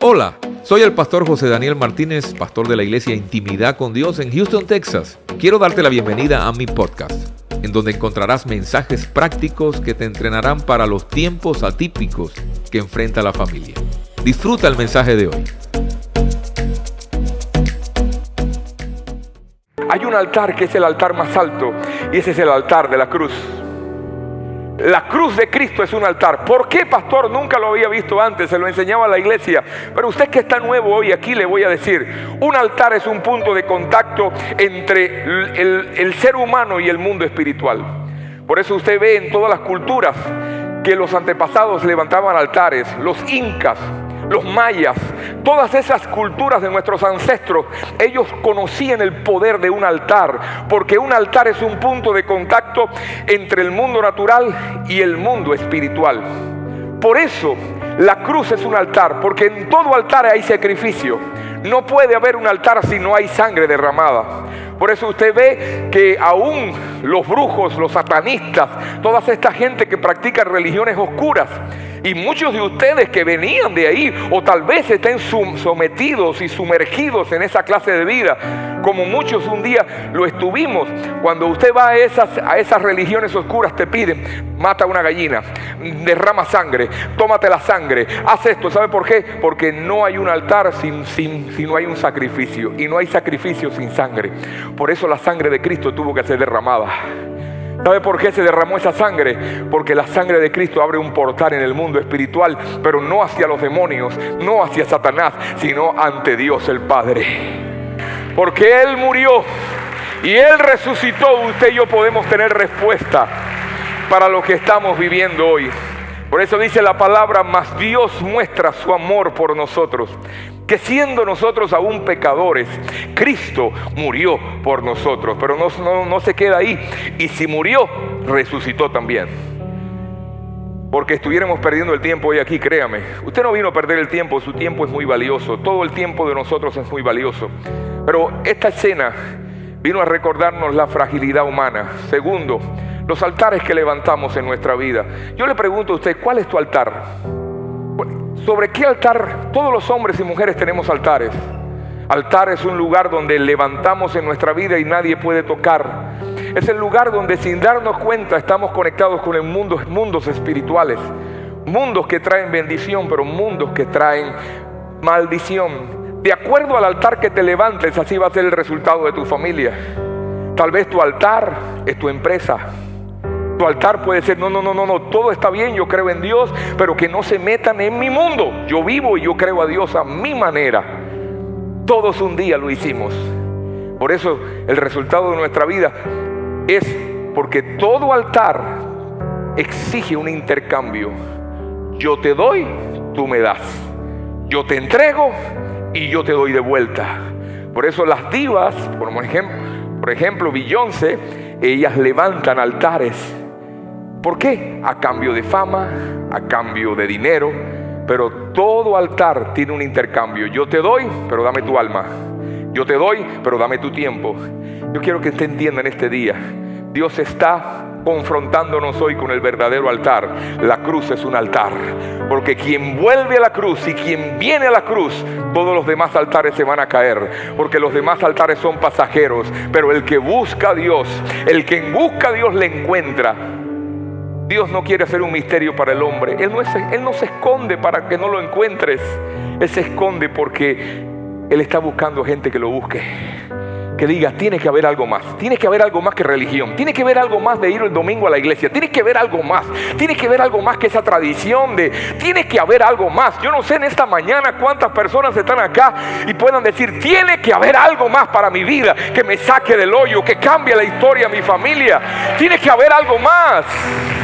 Hola, soy el pastor José Daniel Martínez, pastor de la iglesia Intimidad con Dios en Houston, Texas. Quiero darte la bienvenida a mi podcast, en donde encontrarás mensajes prácticos que te entrenarán para los tiempos atípicos que enfrenta la familia. Disfruta el mensaje de hoy. Hay un altar que es el altar más alto y ese es el altar de la cruz. La cruz de Cristo es un altar. ¿Por qué, pastor? Nunca lo había visto antes, se lo enseñaba a la iglesia. Pero usted que está nuevo hoy aquí le voy a decir, un altar es un punto de contacto entre el, ser humano y el mundo espiritual. Por eso usted ve en todas las culturas que los antepasados levantaban altares, los incas, los mayas, todas esas culturas de nuestros ancestros, ellos conocían el poder de un altar, porque un altar es un punto de contacto entre el mundo natural y el mundo espiritual. Por eso la cruz es un altar, porque en todo altar hay sacrificio. No puede haber un altar si no hay sangre derramada. Por eso usted ve que aún los brujos, los satanistas, toda esta gente que practica religiones oscuras, y muchos de ustedes que venían de ahí o tal vez estén sometidos y sumergidos en esa clase de vida, como muchos un día lo estuvimos, cuando usted va a esas, religiones oscuras te piden, mata una gallina, derrama sangre, tómate la sangre, haz esto. ¿Sabe por qué? Porque no hay un altar sin, sin, si no hay un sacrificio y no hay sacrificio sin sangre. Por eso la sangre de Cristo tuvo que ser derramada. ¿Sabe por qué se derramó esa sangre? Porque la sangre de Cristo abre un portal en el mundo espiritual, pero no hacia los demonios, no hacia Satanás, sino ante Dios el Padre. Porque Él murió y Él resucitó, usted y yo podemos tener respuesta para lo que estamos viviendo hoy. Por eso dice la palabra, mas Dios muestra su amor por nosotros, que siendo nosotros aún pecadores, Cristo murió por nosotros, pero no, no, se queda ahí. Y si murió, resucitó también. Porque estuviéramos perdiendo el tiempo hoy aquí, créame. Usted no vino a perder el tiempo, su tiempo es muy valioso, todo el tiempo de nosotros es muy valioso. Pero esta escena vino a recordarnos la fragilidad humana. Segundo, los altares que levantamos en nuestra vida. Yo le pregunto a usted, ¿cuál es tu altar? ¿Sobre qué altar? Todos los hombres y mujeres tenemos altares. Altar es un lugar donde levantamos en nuestra vida y nadie puede tocar. Es el lugar donde sin darnos cuenta estamos conectados con el mundo, mundos espirituales. Mundos que traen bendición, pero mundos que traen maldición. De acuerdo al altar que te levantes, así va a ser el resultado de tu familia. Tal vez tu altar es tu empresa. Tu altar puede ser, no, no, no, no, no, todo está bien, yo creo en Dios, pero que no se metan en mi mundo. Yo vivo y yo creo a Dios a mi manera. Todos un día lo hicimos. Por eso el resultado de nuestra vida es porque todo altar exige un intercambio. Yo te doy, tú me das. Yo te entrego y yo te doy de vuelta. Por eso las divas, por ejemplo, por ejemplo Beyoncé, ellas levantan altares ¿Por qué? A cambio de fama, a cambio de dinero, pero todo altar tiene un intercambio. Yo te doy, pero dame tu alma. Yo te doy, pero dame tu tiempo. Yo quiero que usted entienda en este día, Dios está confrontándonos hoy con el verdadero altar. La cruz es un altar. Porque quien vuelve a la cruz y quien viene a la cruz, todos los demás altares se van a caer. Porque los demás altares son pasajeros. Pero el que busca a Dios, el que busca a Dios le encuentra. Dios no quiere hacer un misterio para el hombre. Él no, él no se esconde para que no lo encuentres. Él se esconde porque Él está buscando gente que lo busque. Que diga, tiene que haber algo más. Tiene que haber algo más que religión. Tiene que haber algo más de ir el domingo a la iglesia. Tiene que haber algo más. Tiene que haber algo más que esa tradición de... Tiene que haber algo más. Yo no sé en esta mañana cuántas personas están acá y puedan decir, tiene que haber algo más para mi vida. Que me saque del hoyo, que cambie la historia de mi familia. Tiene que haber algo más.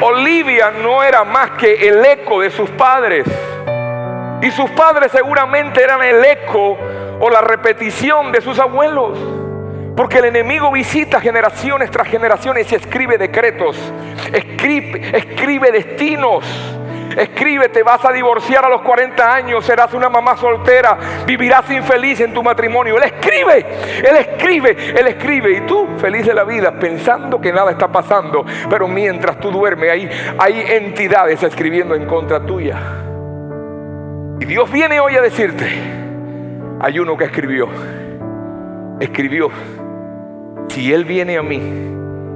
Olivia no era más que el eco de sus padres. Y sus padres seguramente eran el eco o la repetición de sus abuelos. Porque el enemigo visita generaciones tras generaciones y escribe decretos, escribe, escribe destinos, Escribe, te vas a divorciar a los 40 años, serás una mamá soltera, vivirás infeliz en tu matrimonio. Él escribe, Él escribe, Él escribe. Y tú, feliz de la vida, pensando que nada está pasando. Pero mientras tú duermes, ahí hay entidades escribiendo en contra tuya. Y Dios viene hoy a decirte, hay uno que escribió, escribió, si Él viene a mí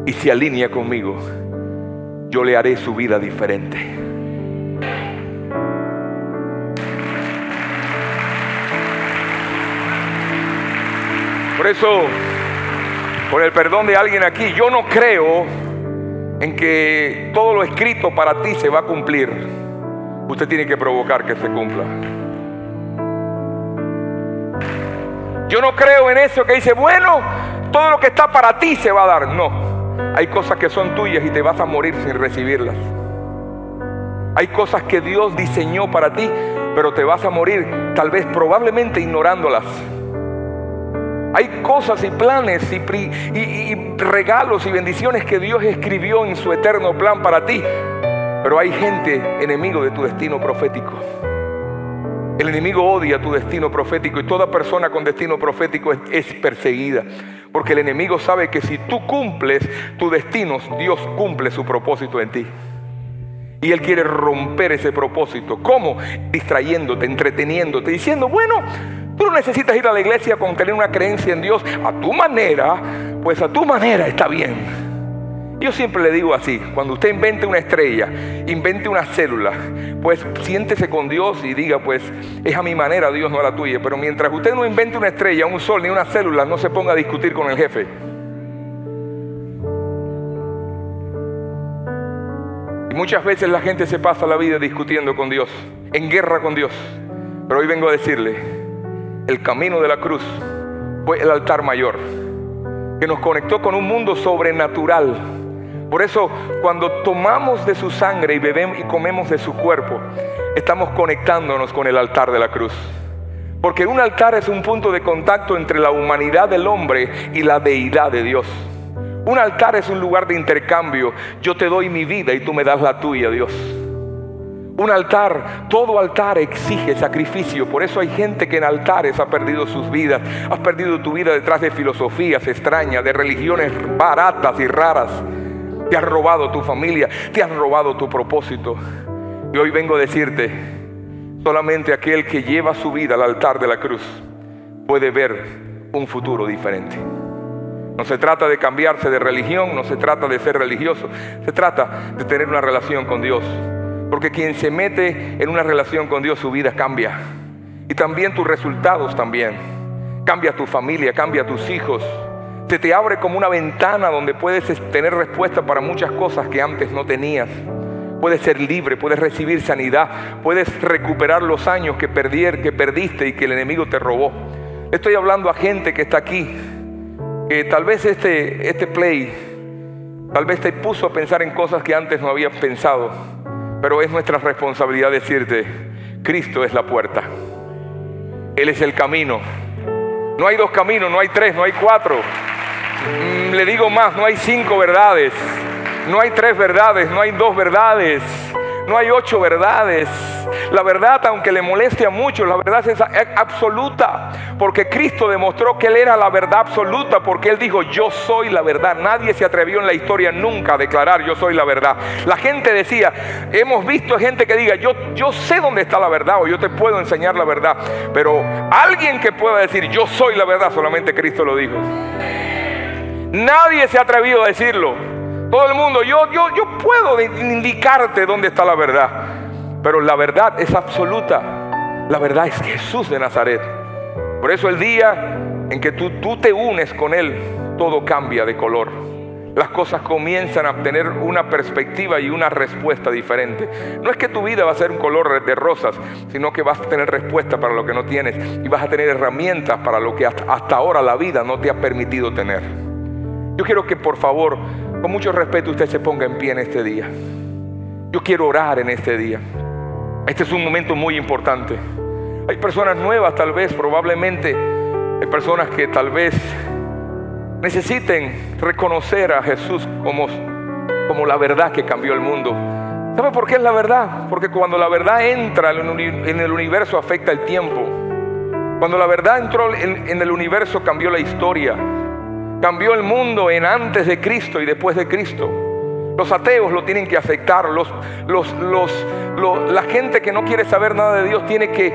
y se alinea conmigo, yo le haré su vida diferente. Por eso, por el perdón de alguien aquí, yo no creo en que todo lo escrito para ti se va a cumplir. Usted tiene que provocar que se cumpla. Yo no creo en eso que dice, bueno, todo lo que está para ti se va a dar. No. Hay cosas que son tuyas y te vas a morir sin recibirlas. Hay cosas que Dios diseñó para ti, pero te vas a morir tal vez probablemente ignorándolas. Hay cosas y planes y, regalos y bendiciones que Dios escribió en su eterno plan para ti, pero hay gente enemigo de tu destino profético. El enemigo odia tu destino profético y toda persona con destino profético es perseguida. Porque el enemigo sabe que si tú cumples tu destino, Dios cumple su propósito en ti. Y Él quiere romper ese propósito. ¿Cómo? Distrayéndote, entreteniéndote, diciendo, bueno, tú no necesitas ir a la iglesia con tener una creencia en Dios a tu manera, pues a tu manera está bien. Yo siempre le digo así, cuando usted invente una estrella, invente una célula, pues siéntese con Dios y diga, pues es a mi manera, Dios no a la tuya. Pero mientras usted no invente una estrella, un sol ni una célula, no se ponga a discutir con el jefe. Y muchas veces la gente se pasa la vida discutiendo con Dios, en guerra con Dios. Pero hoy vengo a decirle, el camino de la cruz fue el altar mayor, que nos conectó con un mundo sobrenatural por eso cuando tomamos de su sangre y bebemos y comemos de su cuerpo, estamos conectándonos con el altar de la cruz. Porque un altar es un punto de contacto entre la humanidad del hombre y la deidad de Dios. Un altar es un lugar de intercambio. Yo te doy mi vida y tú me das la tuya, Dios. Un altar, todo altar exige sacrificio. Por eso hay gente que en altares ha perdido sus vidas. Has perdido tu vida detrás de filosofías extrañas, de religiones baratas y raras. Te has robado tu familia, te has robado tu propósito. Y hoy vengo a decirte, solamente aquel que lleva su vida al altar de la cruz puede ver un futuro diferente. No se trata de cambiarse de religión, no se trata de ser religioso, se trata de tener una relación con Dios. Porque quien se mete en una relación con Dios, su vida cambia. Y también tus resultados también. Cambia tu familia, cambia tus hijos, se te abre como una ventana donde puedes tener respuesta para muchas cosas que antes no tenías. Puedes ser libre, puedes recibir sanidad, puedes recuperar los años que, perdier, que perdiste y que el enemigo te robó. Estoy hablando a gente que está aquí, que tal vez este, este play, tal vez te puso a pensar en cosas que antes no habías pensado, pero es nuestra responsabilidad decirte, Cristo es la puerta, Él es el camino. No hay dos caminos, no hay tres, no hay cuatro. Mm, le digo más, no hay cinco verdades, no hay tres verdades, no hay dos verdades, no hay ocho verdades. La verdad, aunque le moleste a muchos, la verdad es absoluta. Porque Cristo demostró que Él era la verdad absoluta. Porque Él dijo, yo soy la verdad. Nadie se atrevió en la historia nunca a declarar, yo soy la verdad. La gente decía, hemos visto gente que diga, yo, yo sé dónde está la verdad o yo te puedo enseñar la verdad. Pero alguien que pueda decir, yo soy la verdad, solamente Cristo lo dijo. Nadie se ha atrevido a decirlo. Todo el mundo, yo, yo, yo puedo indicarte dónde está la verdad. Pero la verdad es absoluta. La verdad es Jesús de Nazaret. Por eso el día en que tú, tú te unes con Él, todo cambia de color. Las cosas comienzan a tener una perspectiva y una respuesta diferente. No es que tu vida va a ser un color de rosas, sino que vas a tener respuesta para lo que no tienes y vas a tener herramientas para lo que hasta ahora la vida no te ha permitido tener. Yo quiero que por favor, con mucho respeto, usted se ponga en pie en este día. Yo quiero orar en este día. Este es un momento muy importante. Hay personas nuevas tal vez, probablemente. Hay personas que tal vez necesiten reconocer a Jesús como, como la verdad que cambió el mundo. ¿Sabe por qué es la verdad? Porque cuando la verdad entra en el universo afecta el tiempo. Cuando la verdad entró en el universo cambió la historia. Cambió el mundo en antes de Cristo y después de Cristo. Los ateos lo tienen que aceptar. Los, los, los, la gente que no quiere saber nada de Dios tiene que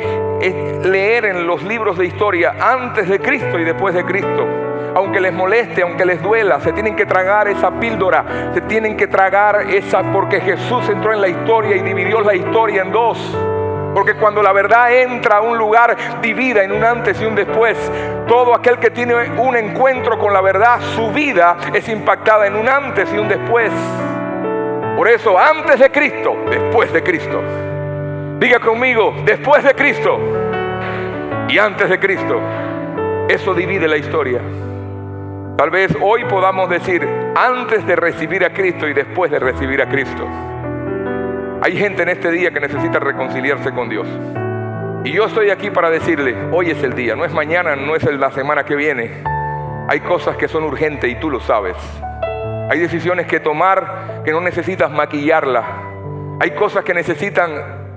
eh, leer en los libros de historia antes de Cristo y después de Cristo. Aunque les moleste, aunque les duela, se tienen que tragar esa píldora, se tienen que tragar esa, porque Jesús entró en la historia y dividió la historia en dos. Porque cuando la verdad entra a un lugar, divida en un antes y un después. Todo aquel que tiene un encuentro con la verdad, su vida es impactada en un antes y un después. Por eso, antes de Cristo, después de Cristo. Diga conmigo, después de Cristo y antes de Cristo. Eso divide la historia. Tal vez hoy podamos decir, antes de recibir a Cristo y después de recibir a Cristo. Hay gente en este día que necesita reconciliarse con Dios. Y yo estoy aquí para decirle, hoy es el día, no es mañana, no es la semana que viene. Hay cosas que son urgentes y tú lo sabes. Hay decisiones que tomar que no necesitas maquillarla. Hay cosas que necesitan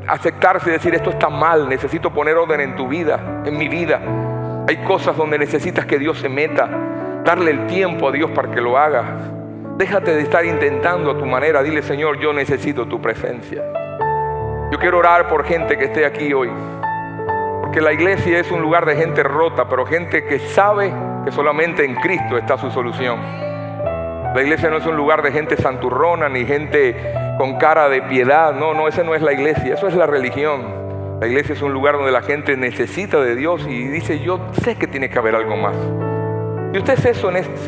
aceptarse y decir esto está mal, necesito poner orden en tu vida, en mi vida. Hay cosas donde necesitas que Dios se meta, darle el tiempo a Dios para que lo haga. Déjate de estar intentando a tu manera, dile Señor, yo necesito tu presencia. Yo quiero orar por gente que esté aquí hoy, porque la iglesia es un lugar de gente rota, pero gente que sabe que solamente en Cristo está su solución. La iglesia no es un lugar de gente santurrona ni gente con cara de piedad. No, no, esa no es la iglesia, eso es la religión. La iglesia es un lugar donde la gente necesita de Dios y dice, yo sé que tiene que haber algo más. Si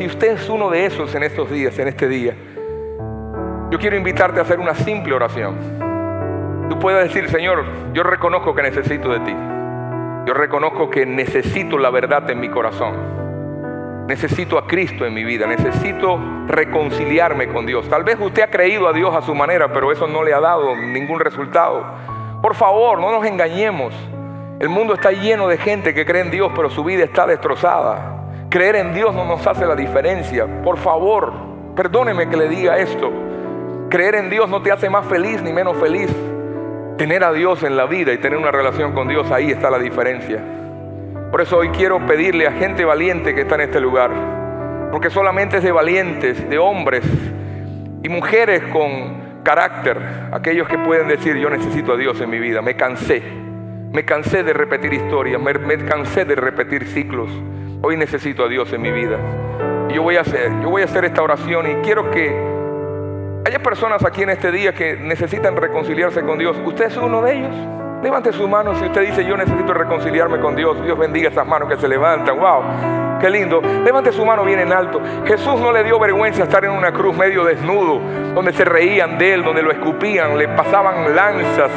usted es, uno de esos en estos días, en este día, yo quiero invitarte a hacer una simple oración. Tú puedes decir, Señor, yo reconozco que necesito de ti. Yo reconozco que necesito la verdad en mi corazón. Necesito a Cristo en mi vida, necesito reconciliarme con Dios. Tal vez usted ha creído a Dios a su manera, pero eso no le ha dado ningún resultado. Por favor, no nos engañemos. El mundo está lleno de gente que cree en Dios, pero su vida está destrozada. Creer en Dios no nos hace la diferencia. Por favor, perdóneme que le diga esto. Creer en Dios no te hace más feliz ni menos feliz. Tener a Dios en la vida y tener una relación con Dios, ahí está la diferencia. Por eso hoy quiero pedirle a gente valiente que está en este lugar, porque solamente es de valientes, de hombres y mujeres con carácter, aquellos que pueden decir yo necesito a Dios en mi vida, me cansé, me cansé de repetir historias, me, cansé de repetir ciclos, hoy necesito a Dios en mi vida. Y yo voy a hacer, yo voy a hacer esta oración y quiero que haya personas aquí en este día que necesitan reconciliarse con Dios. ¿Usted es uno de ellos? Levante su mano si usted dice, yo necesito reconciliarme con Dios. Dios bendiga esas manos que se levantan. Wow, qué lindo. Levante su mano bien en alto. Jesús no le dio vergüenza estar en una cruz medio desnudo, donde se reían de él, donde lo escupían, le pasaban lanzas.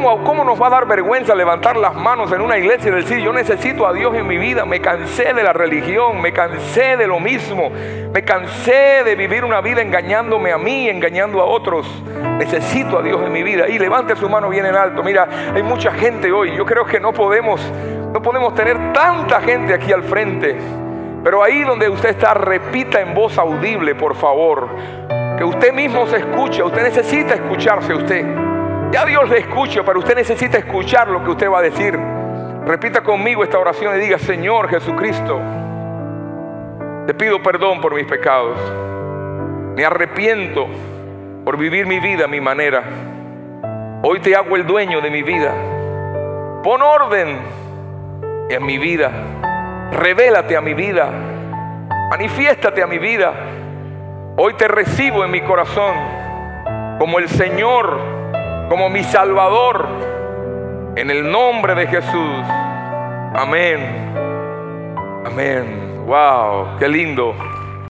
¿Cómo, nos va a dar vergüenza levantar las manos en una iglesia y decir, yo necesito a Dios en mi vida, me cansé de la religión, me cansé de lo mismo, me cansé de vivir una vida engañándome a mí, engañando a otros, necesito a Dios en mi vida. Y levante su mano bien en alto, mira, hay mucha gente hoy, yo creo que no podemos, no podemos tener tanta gente aquí al frente, pero ahí donde usted está, repita en voz audible, por favor, que usted mismo se escuche, usted necesita escucharse usted. Ya Dios le escucha, pero usted necesita escuchar lo que usted va a decir. Repita conmigo esta oración y diga, Señor Jesucristo, te pido perdón por mis pecados. Me arrepiento por vivir mi vida a mi manera. Hoy te hago el dueño de mi vida. Pon orden en mi vida. Revélate a mi vida. Manifiéstate a mi vida. Hoy te recibo en mi corazón como el Señor como mi Salvador. En el nombre de Jesús. Amén. Amén. Wow, qué lindo.